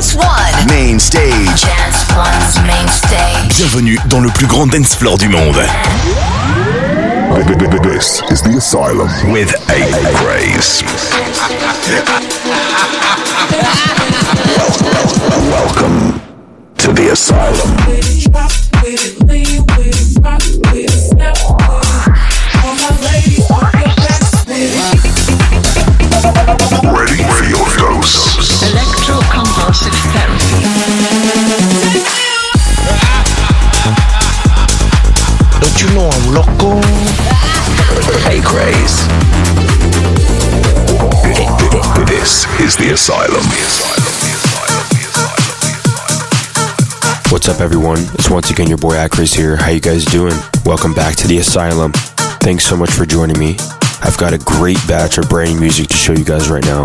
Dance One. Main stage. Dance One's main stage. Bienvenue dans le plus grand dance floor du monde. This is the Asylum with A. Grace. Welcome to the Asylum. This is the Asylum. What's up, everyone? It's once again your boy Acraze here. How you guys doing? Welcome back to the Asylum. Thanks so much for joining me. I've got a great batch of brand new music to show you guys right now.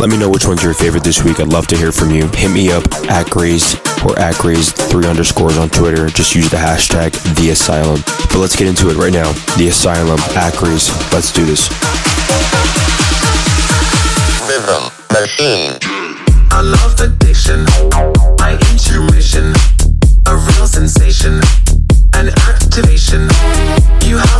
Let me know which one's your favorite this week. I'd love to hear from you. Hit me up at Acraze or at Acraze three underscores on Twitter. Just use the hashtag the Asylum. But let's get into it right now. The Asylum at Acraze. Let's do this. Rhythm machine. I love addiction, my intuition, a real sensation, an activation. You have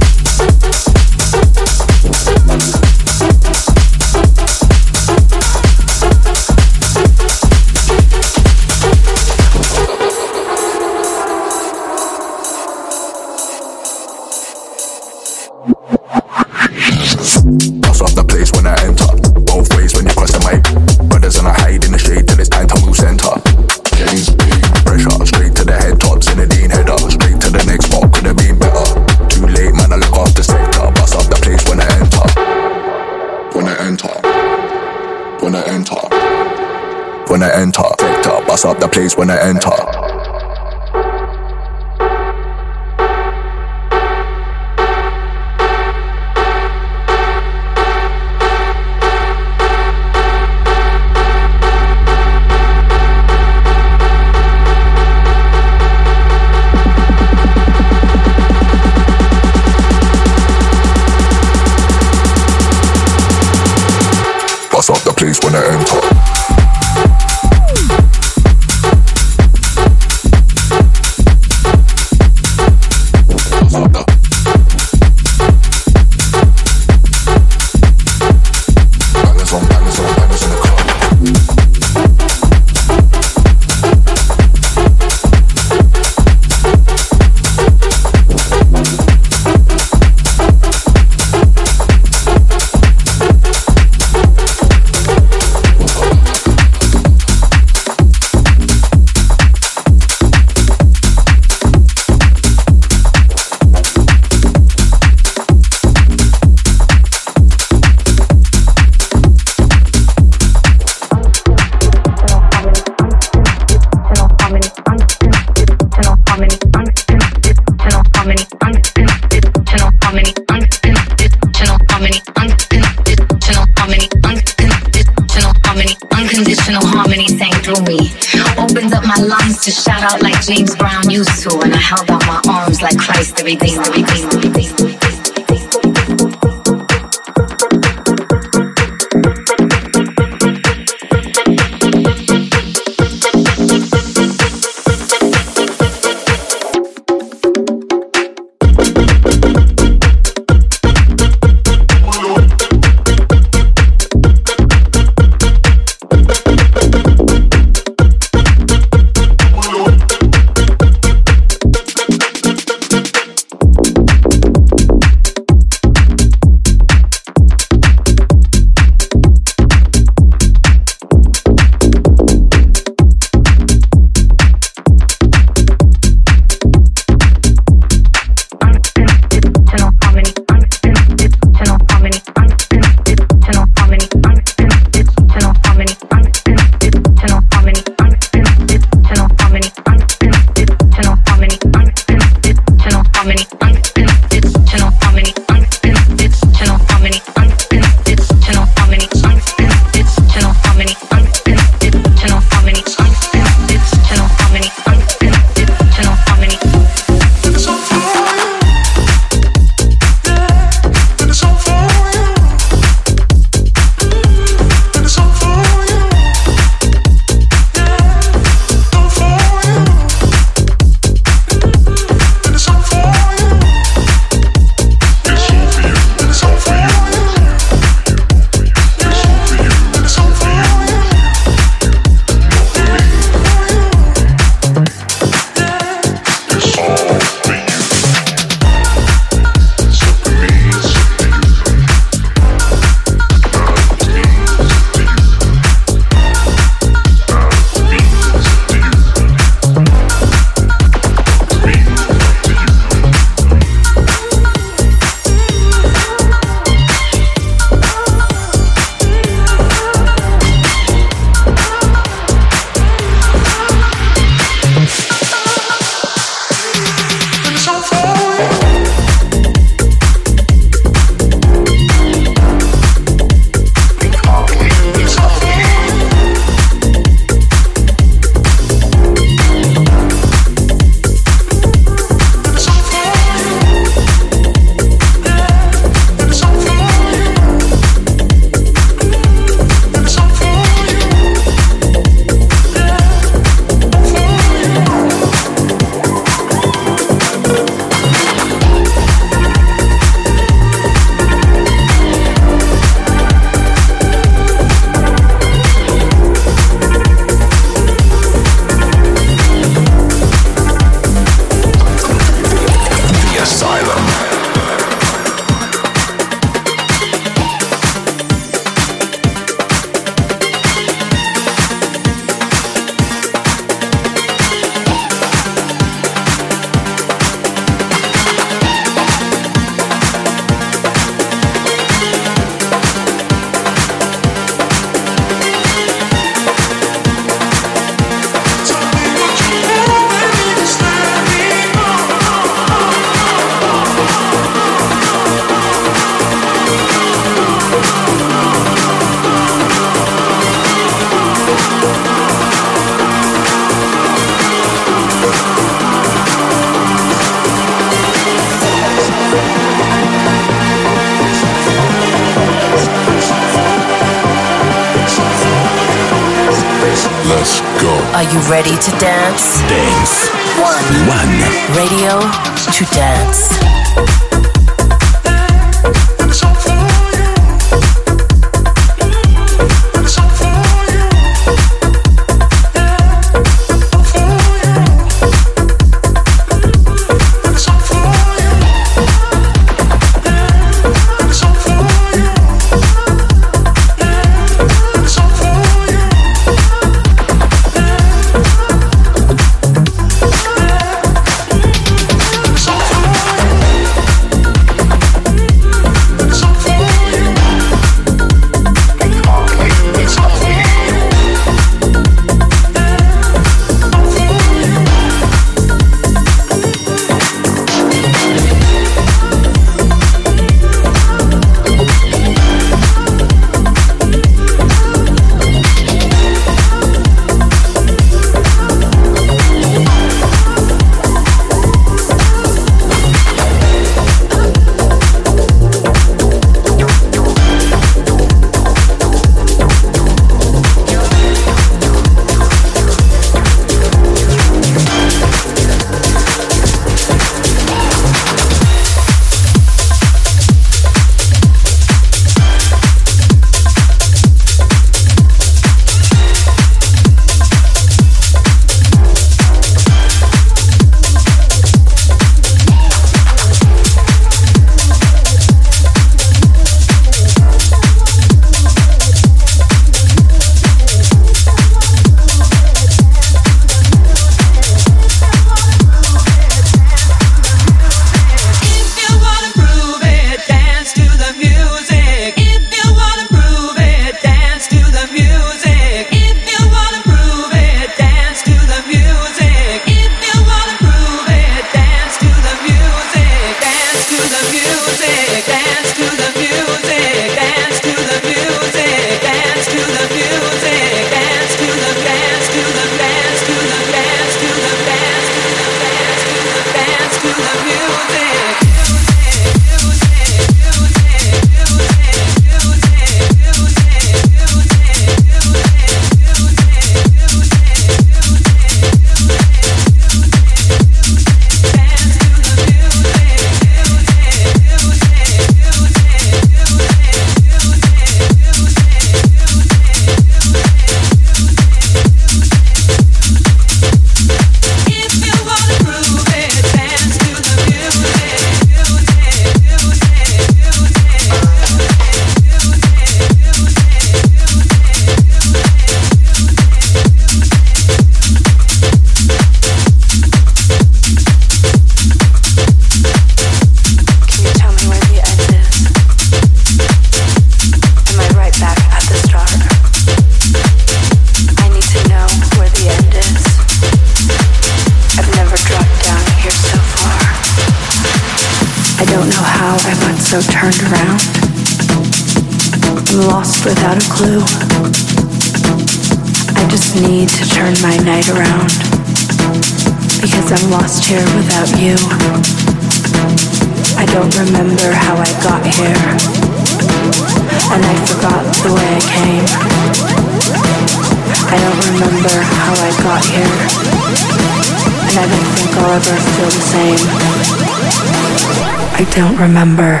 don't remember.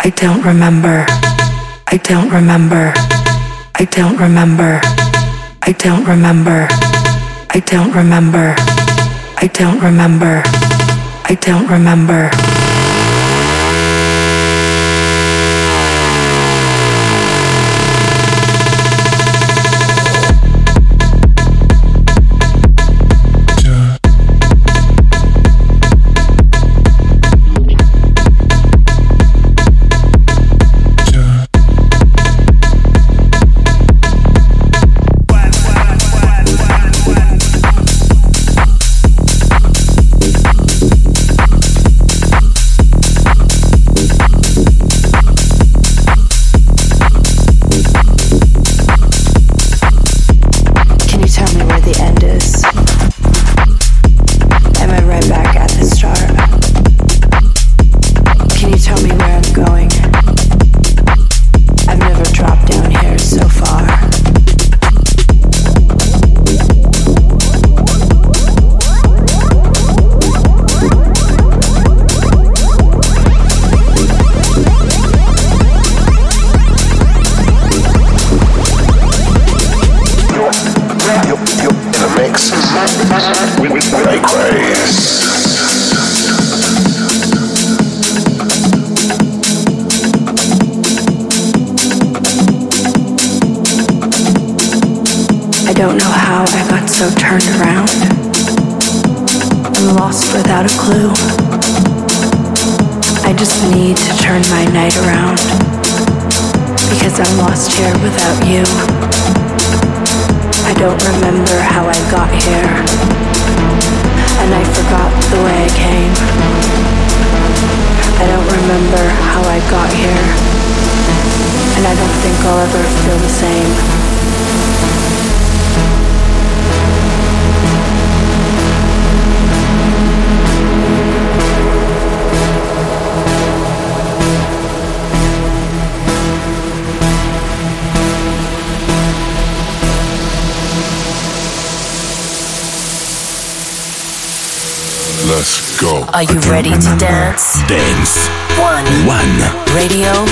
I don't remember. I don't remember. I don't remember. I don't remember. I don't remember. I don't remember. I don't remember. Radio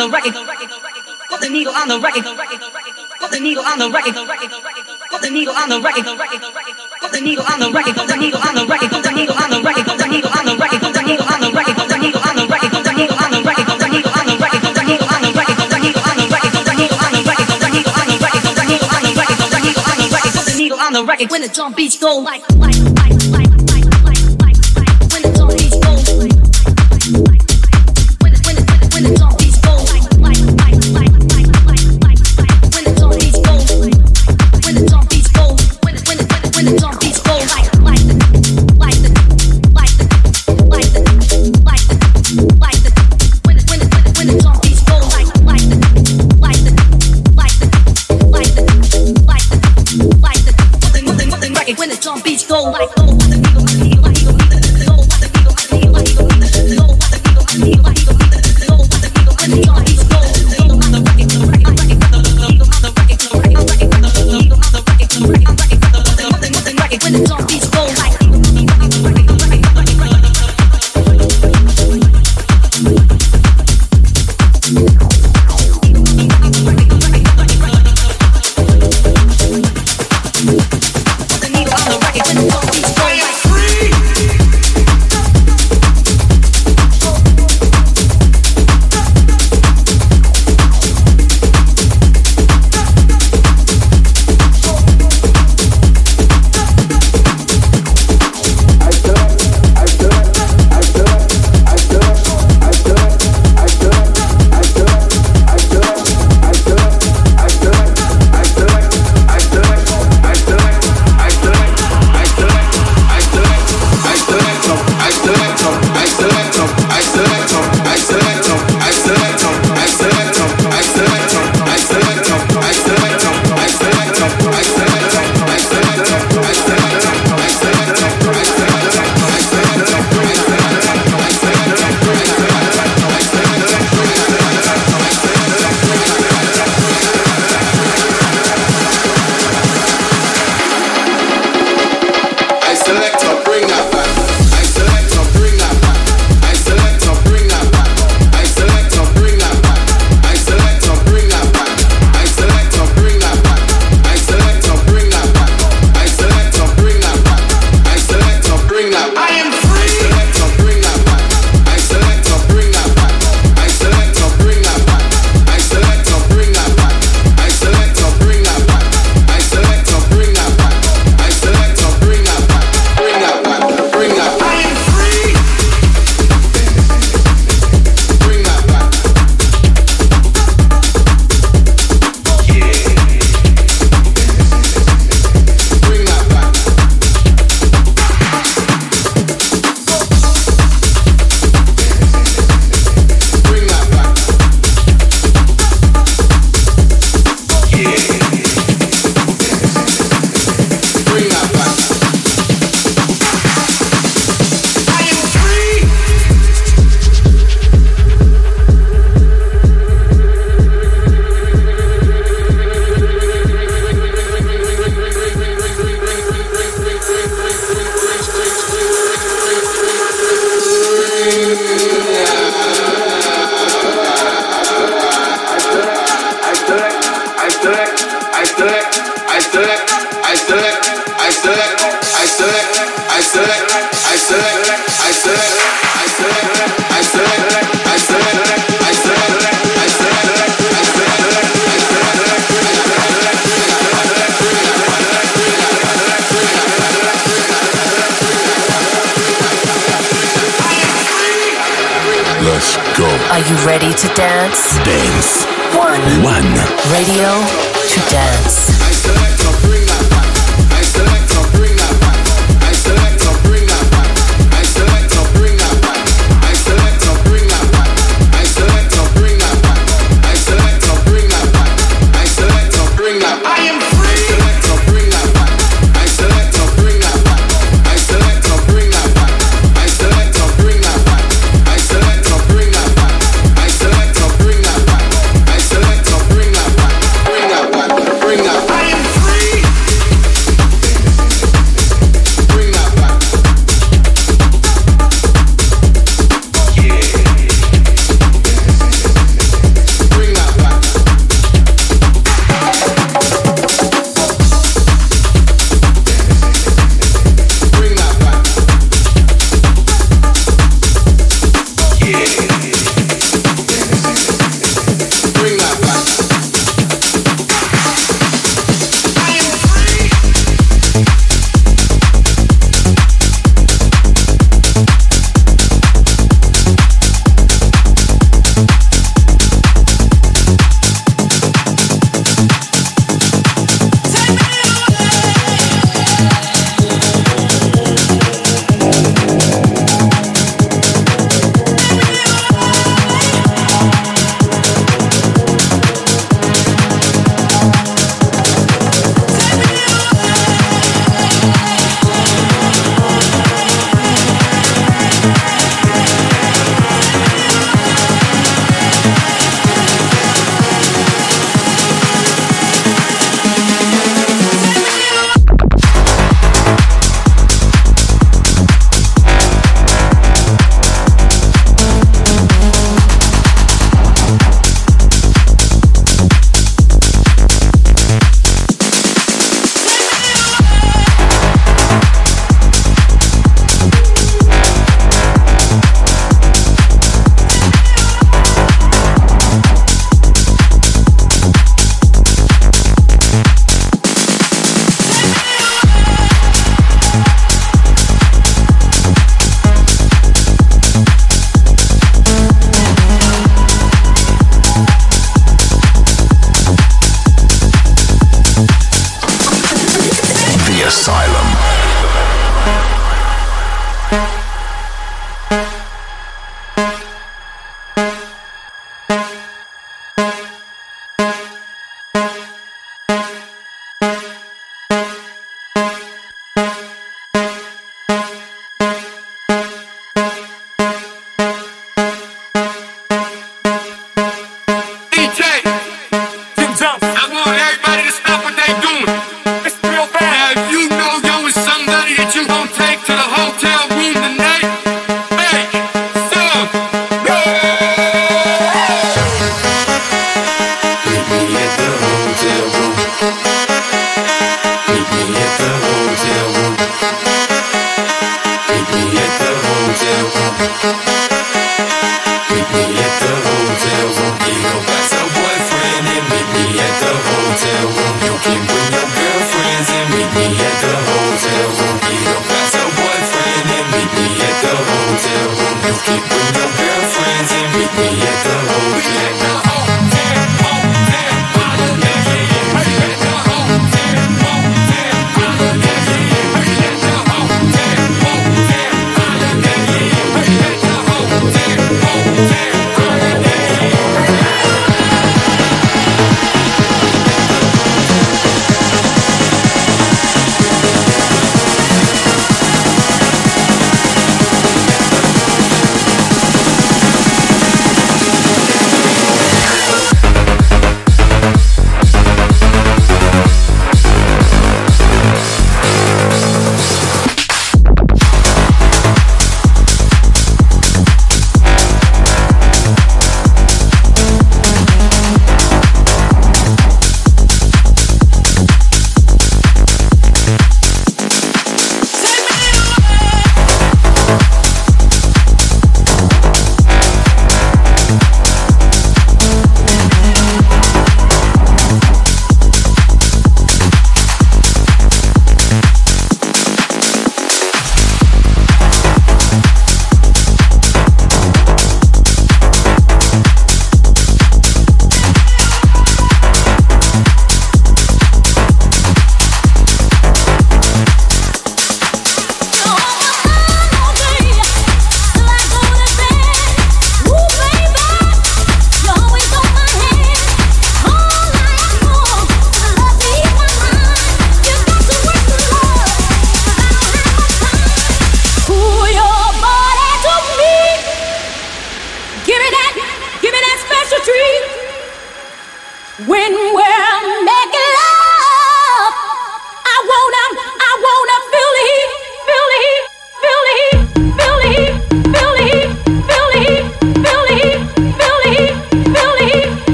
the record. Put the needle on the record. Put the needle on the record. Put the needle on the record. Put the needle on the record. Put the needle on the record. Put the needle on the record. Put the needle on the record. Put the needle on the record. Put the needle on the record. Put the needle on the record. Put the needle on the record. Put the needle on the record. Put the needle on the record. Put the needle on the record. Put the needle on the record. Put the needle on the record. Put the needle on the record. Put the needle on the record. When the drum beats go like.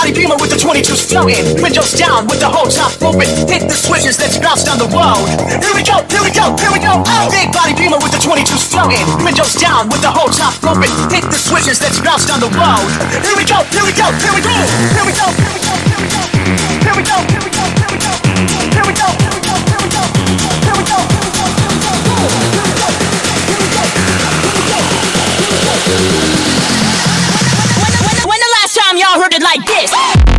Body beamer with the 22s flowing. Windows down with the whole top open. Hit the switches, let's bounce down the road. Here we go, here we go, here we go. Oh. Big body beamer with the 22s flowing. Windows down with the whole top open. Hit the switches, let's bounce down the road. Here we go, here we go, here we go. Here we go, here we go, here we go. Here we go, here we go, here we go. Here we go, here we go, here we go. Here we go, here we go, here we go. Here we go, here we go, here we go. When the last time y'all heard it like this?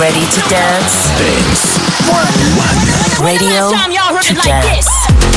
Ready to dance? Dance. Radio time y'all heard to it like dance. this?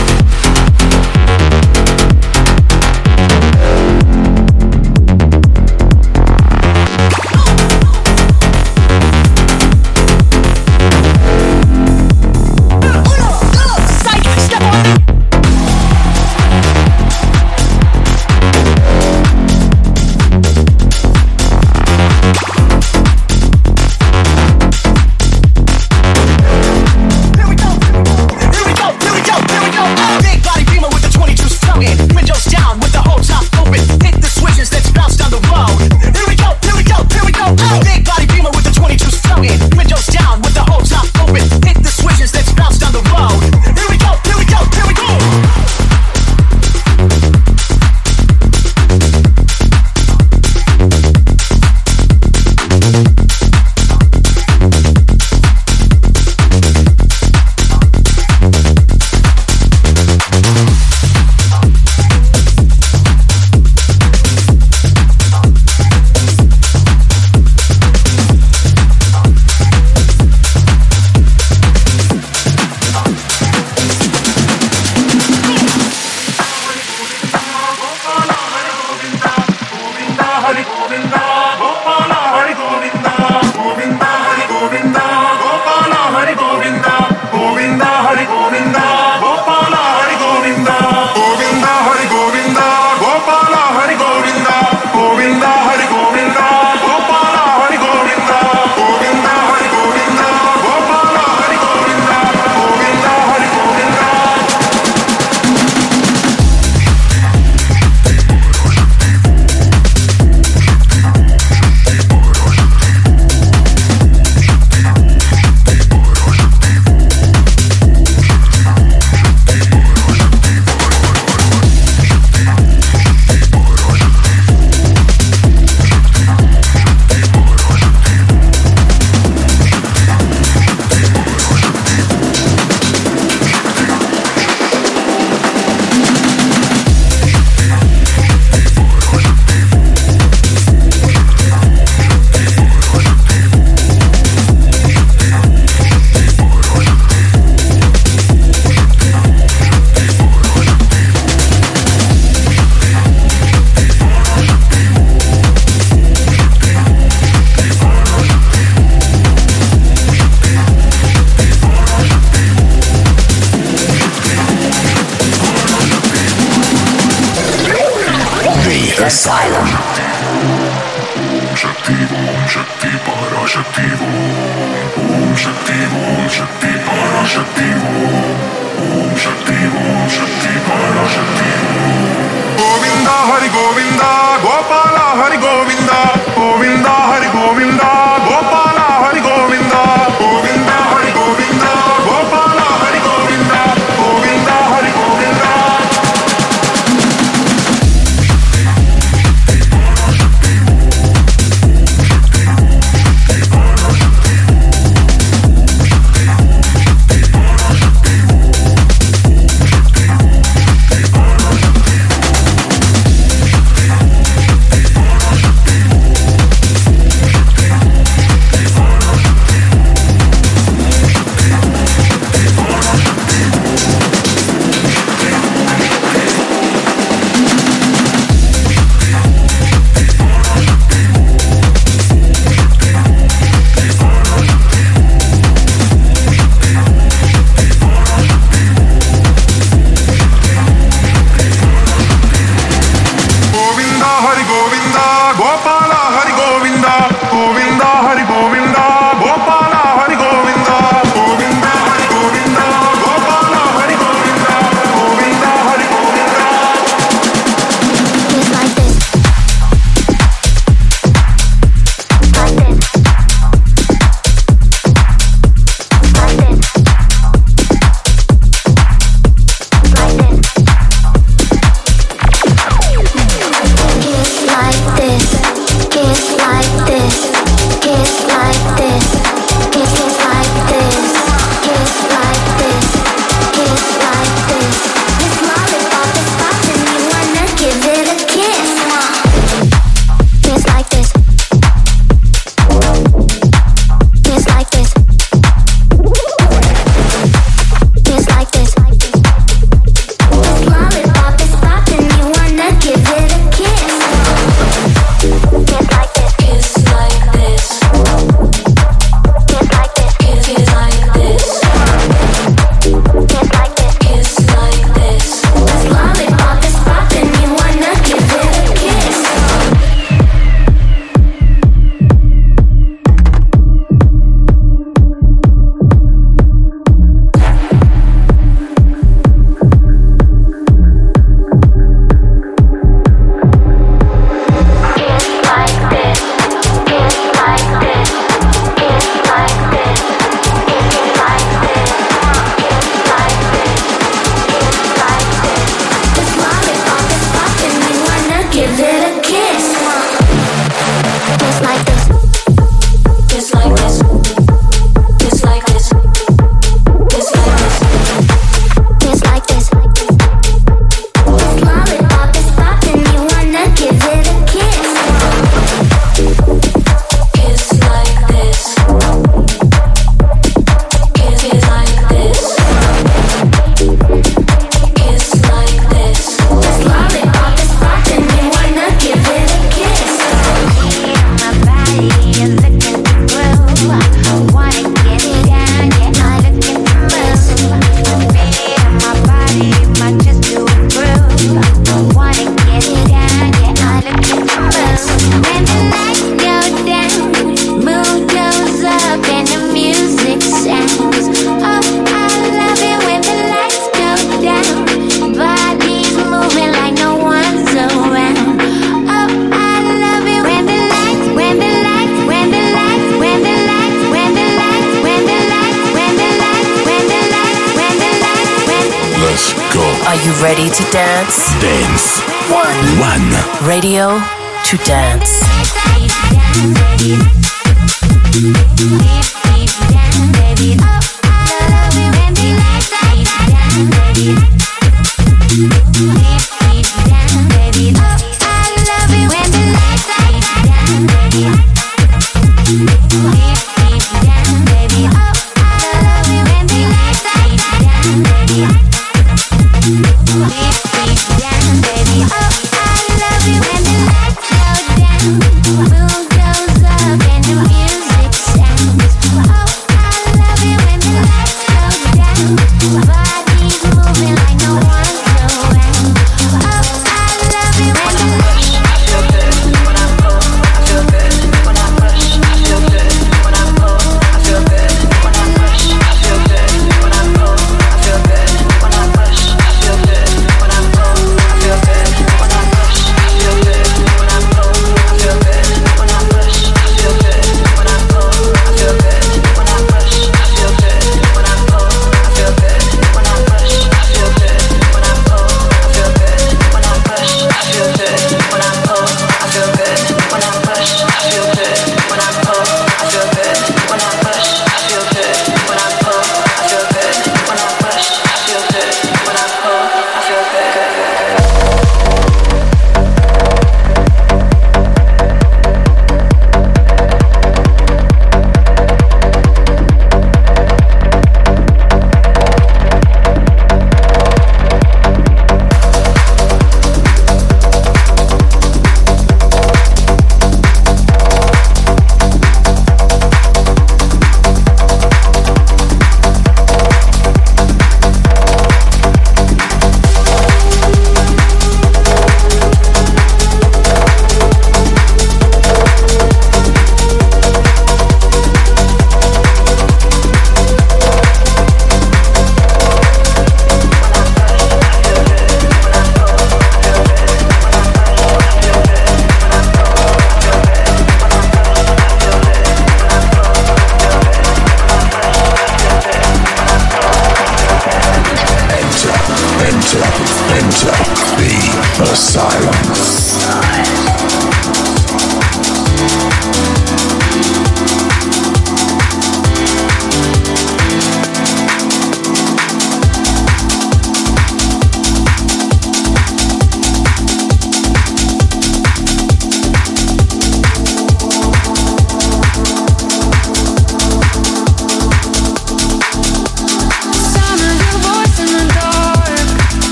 Hari Govinda Gopala ready to dance? Dance. One. One. Radio to dance. Baby, oh, I when we. Baby.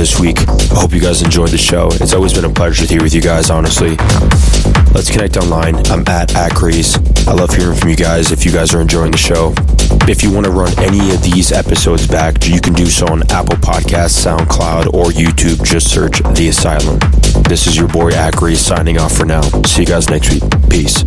This week. I hope you guys enjoyed the show. It's always been a pleasure to be with you guys, honestly. Let's connect online. I'm at Acraze. I love hearing from you guys if you guys are enjoying the show. If you want to run any of these episodes back, you can do so on Apple Podcasts, SoundCloud, or YouTube. Just search The Asylum. This is your boy Acraze signing off for now. See you guys next week. Peace.